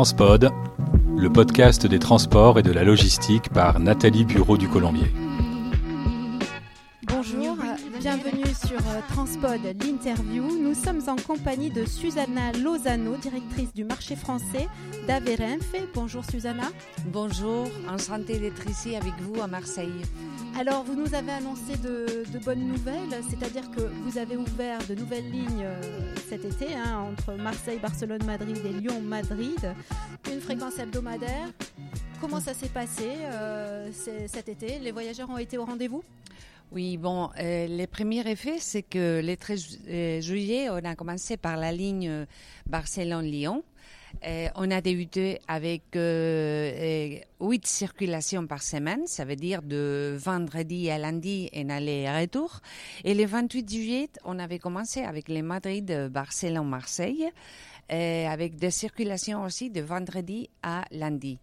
Transpod, le podcast des transports et de la logistique par Nathalie Bureau du Colombier. Sur euh, Transpod, l'interview. Nous sommes en compagnie de Susanna Lozano, directrice du marché français d'Averenfe. Bonjour Susanna. Bonjour, enchantée d'être ici avec vous à Marseille. Alors, vous nous avez annoncé de, bonnes nouvelles, c'est-à-dire que vous avez ouvert de nouvelles lignes euh, cet été hein, entre Marseille, Barcelone, Madrid et Lyon, Madrid, une fréquence hebdomadaire. Comment ça s'est passé euh, cet été? Les voyageurs ont été au rendez-vous? Oui, bon, euh, les premiers effets, c'est que le 13 juillet, on a commencé par la ligne Barcelone-Lyon. Euh, on a débuté avec euh, 8 circulations par semaine, ça veut dire de vendredi à lundi en aller-retour. Et le 28 juillet, on avait commencé avec les Madrid, Barcelone, Marseille, euh, avec des circulations aussi de vendredi à lundi.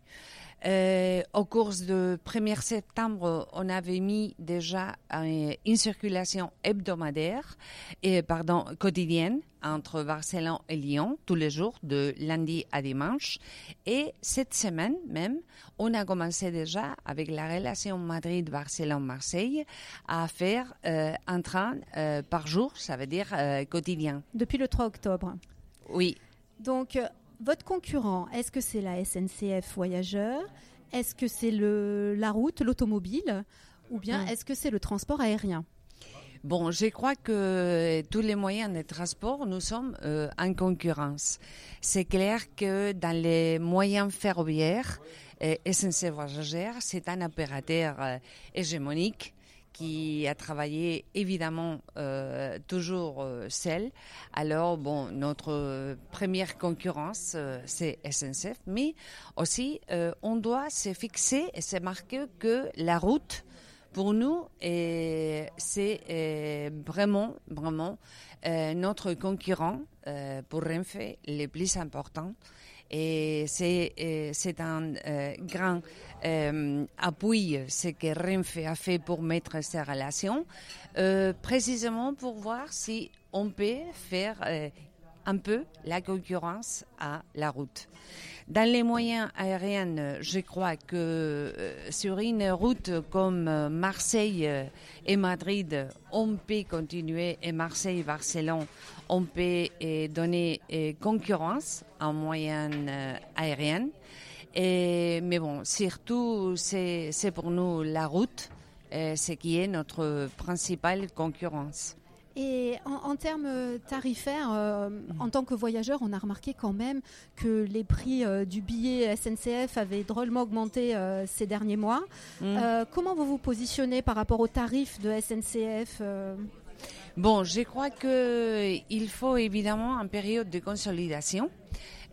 Euh, au cours de 1er septembre, on avait mis déjà euh, une circulation hebdomadaire, et, pardon, quotidienne entre Barcelone et Lyon tous les jours, de lundi à dimanche. Et cette semaine même, on a commencé déjà avec la relation Madrid-Barcelone-Marseille à faire euh, un train par jour, ça veut dire quotidien. Depuis le 3 octobre. Oui. Donc, votre concurrent, est-ce que c'est la SNCF Voyageurs? Est-ce que c'est la route, l'automobile? Ou bien hmm. est-ce que c'est le transport aérien? Bon, je crois que tous les moyens de transport, nous sommes euh, en concurrence. C'est clair que dans les moyens ferroviaires, euh, SNCF Voyageurs, c'est un opérateur euh, hégémonique qui a travaillé évidemment euh, toujours euh, seul. Alors, bon, notre euh, première concurrence, euh, c'est SNCF, mais aussi, on doit se fixer et se marquer que la route, pour nous, c'est vraiment, vraiment notre concurrent pour Renfe le plus important. Et c'est, c'est un grand euh, appuie ce que Renfe a fait pour mettre ces relations, euh, précisément pour voir si on peut faire euh, un peu la concurrence à la route. Dans les moyens aériens, je crois que euh, sur une route comme Marseille et Madrid, on peut continuer, et Marseille-Barcelone, on peut donner concurrence en moyens aériens mais bon, surtout, c'est pour nous la route, euh, ce qui est notre principale concurrence. Et en, termes tarifaires, euh, en tant que voyageur, on a remarqué quand même que les prix euh, du billet SNCF avaient drôlement augmenté ces derniers mois. Mm. comment vous vous positionnez par rapport aux tarifs de SNCF Bon, je crois qu'il faut évidemment une période de consolidation.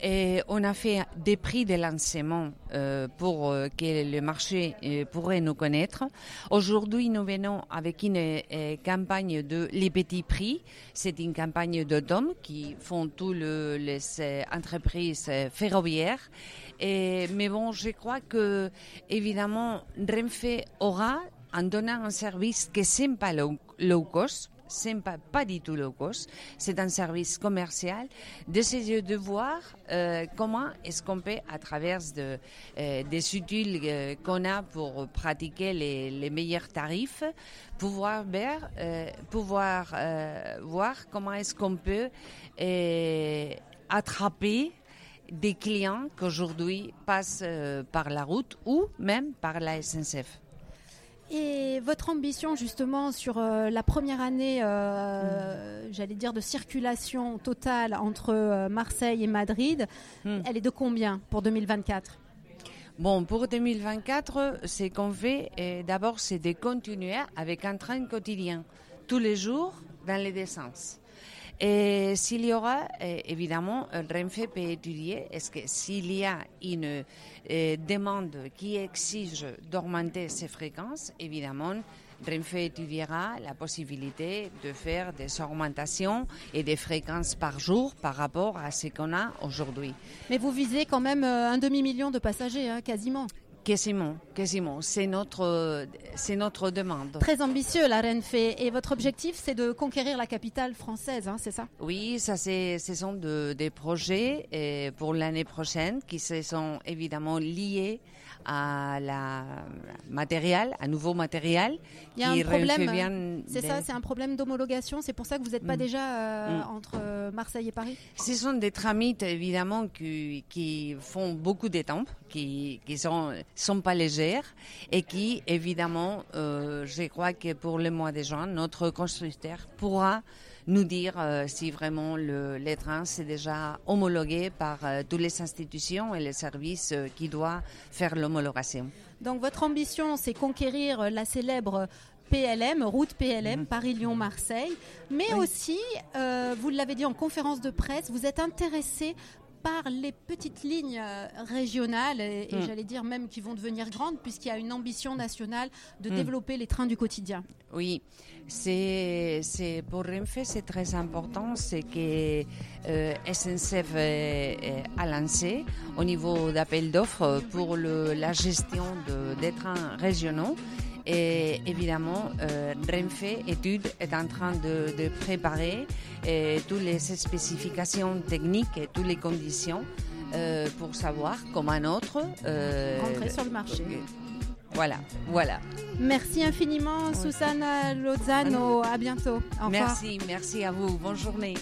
On a fait des prix de lancement euh, pour euh, que le marché euh, pourrait nous connaître. Aujourd'hui, nous venons avec une campagne de les petits prix. C'est une campagne de DOM qui font toutes les entreprises ferroviaires. Mais bon, je crois que évidemment, Renfe aura en donnant un service qui n'est pas low cost, c'est pas, du tout low cost, c'est un service commercial, d'essayer de voir euh, comment est-ce qu'on peut, à travers de, euh, des outils euh, qu'on a pour pratiquer les, les meilleurs tarifs, pouvoir, pouvoir voir comment est-ce qu'on peut attraper des clients qu'aujourd'hui passent par la route ou même par la SNCF. Et votre ambition justement sur euh, la première année, euh, j'allais dire de circulation totale entre euh, Marseille et Madrid, hmm. elle est de combien pour 2024 Bon, pour 2024, ce qu'on fait, d'abord, c'est de continuer avec un train quotidien, tous les jours, dans les deux sens. Et s'il y aura, évidemment, Renfe peut étudier, est-ce que s'il y a une euh, demande qui exige d'augmenter ces fréquences, évidemment, Renfe étudiera la possibilité de faire des augmentations et des fréquences par jour par rapport à ce qu'on a aujourd'hui. Mais vous visez quand même euh, un demi-million de passagers, hein, quasiment Quasiment, quasiment. C'est notre, c'est notre demande. Très ambitieux, la Renfe. Et votre objectif, c'est de conquérir la capitale française, hein, c'est ça? Oui, ça, c'est, ce sont des projets et pour l'année prochaine qui se sont évidemment liés à la matériel, à nouveau matériel. Il y a un problème. C'est ça, c'est un problème d'homologation. C'est pour ça que vous n'êtes pas mm. déjà euh, mm. entre Marseille et Paris? Ce sont des tramites évidemment qui, qui font beaucoup d'étampes, qui qui sont sont pas légères et qui évidemment, euh, je crois que pour le mois de juin, notre constructeur pourra nous dire euh, si vraiment le, les trains c'est déjà homologué par euh, toutes les institutions et les services qui doivent faire l'homologation. Donc votre ambition, c'est conquérir la célèbre PLM, route PLM, mhm. Paris-Lyon-Marseille, mais aussi, vous l'avez dit en conférence de presse, vous êtes intéressé par les petites lignes euh, régionales et, mm. j'allais dire même qui vont devenir grandes puisqu'il y a une ambition nationale de mm. développer les trains du quotidien. Oui, c'est pour Renfe c'est très important, c'est que euh, SNCF a lancé au niveau d'appel d'offres pour le, la gestion de, des trains régionaux. Et évidemment, euh, Renfe Études est en train de, de préparer euh, toutes les spécifications techniques et toutes les conditions euh, pour savoir comme un autre euh, rentrer sur le marché. Voilà, voilà. Merci infiniment, Susanna Lozano. À bientôt. merci, merci à vous. Bonne journée.